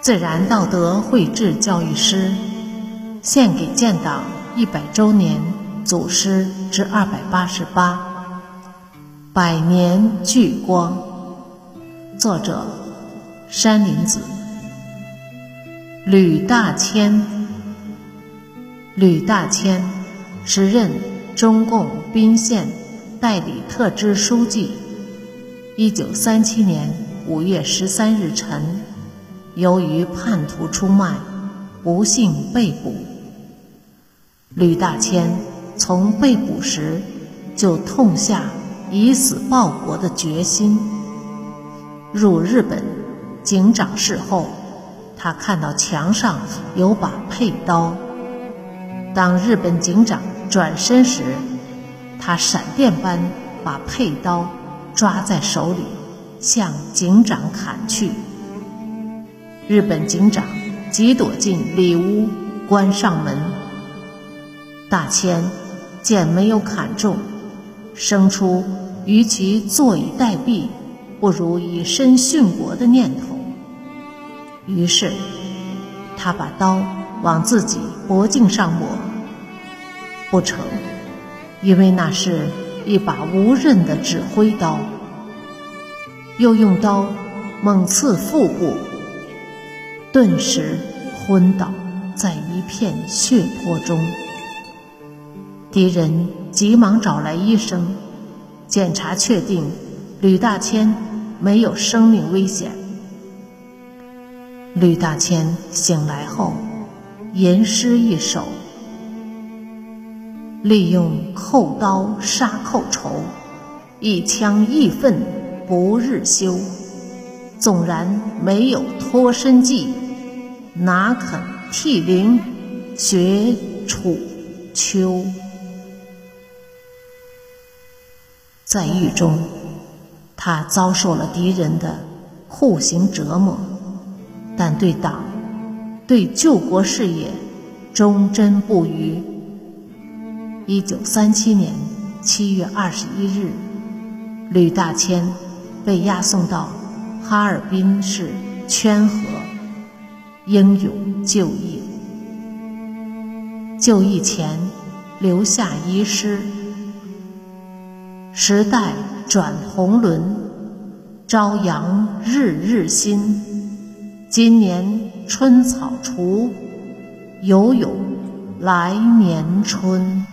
自然道德绘制教育师，献给建党一百周年祖师之二百八十八，百年聚光。作者：山林子。吕大千，吕大谦，时任中共宾县代理特支书记。一九三七年五月十三日晨。由于叛徒出卖，不幸被捕。吕大谦从被捕时就痛下以死报国的决心。入日本警长室后，他看到墙上有把佩刀。当日本警长转身时，他闪电般把佩刀抓在手里，向警长砍去。日本警长急躲进里屋，关上门。大千见没有砍中，生出与其坐以待毙，不如以身殉国的念头。于是，他把刀往自己脖颈上抹，不成，因为那是一把无刃的指挥刀。又用刀猛刺腹部。顿时昏倒在一片血泊中。敌人急忙找来医生，检查确定吕大千没有生命危险。吕大千醒来后，吟诗一首：“利用扣刀杀寇仇，一枪一奋不日休。纵然没有脱身计。”哪肯替灵绝楚秋？在狱中，他遭受了敌人的酷刑折磨，但对党、对救国事业忠贞不渝。一九三七年七月二十一日，吕大谦被押送到哈尔滨市圈河。英勇就义，就义前留下遗诗：“时代转红轮，朝阳日日新。今年春草除，犹有来年春。”